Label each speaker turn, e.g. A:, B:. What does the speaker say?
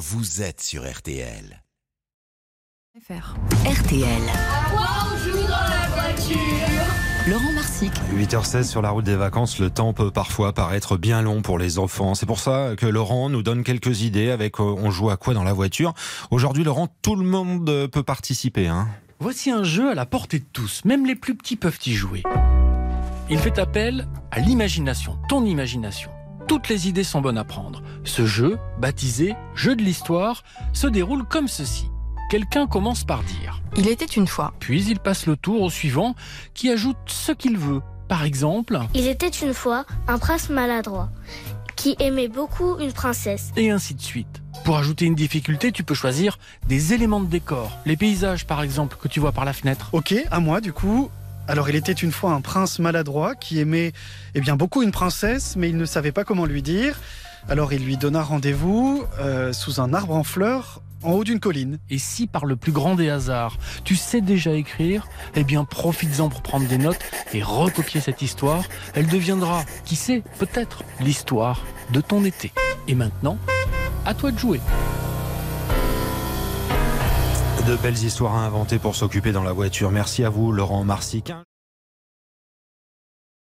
A: vous êtes sur RTL.
B: RTL. Laurent Marsic.
C: 8h16 sur la route des vacances, le temps peut parfois paraître bien long pour les enfants. C'est pour ça que Laurent nous donne quelques idées avec euh, on joue à quoi dans la voiture. Aujourd'hui, Laurent, tout le monde peut participer. Hein.
D: Voici un jeu à la portée de tous, même les plus petits peuvent y jouer. Il fait appel à l'imagination, ton imagination. Toutes les idées sont bonnes à prendre. Ce jeu, baptisé Jeu de l'histoire, se déroule comme ceci. Quelqu'un commence par dire.
B: Il était une fois.
D: Puis il passe le tour au suivant qui ajoute ce qu'il veut. Par exemple,
E: Il était une fois un prince maladroit qui aimait beaucoup une princesse.
D: et ainsi de suite. Pour ajouter une difficulté, tu peux choisir des éléments de décor. Les paysages, par exemple, que tu vois par la fenêtre.
F: Ok, à moi du coup. Alors il était une fois un prince maladroit qui aimait eh bien beaucoup une princesse, mais il ne savait pas comment lui dire. Alors il lui donna rendez-vous euh, sous un arbre en fleurs en haut d'une colline.
D: Et si par le plus grand des hasards, tu sais déjà écrire, eh bien profites-en pour prendre des notes et recopier cette histoire. Elle deviendra, qui sait, peut-être, l'histoire de ton été. Et maintenant, à toi de jouer.
C: De belles histoires à inventer pour s'occuper dans la voiture. Merci à vous, Laurent Marsic.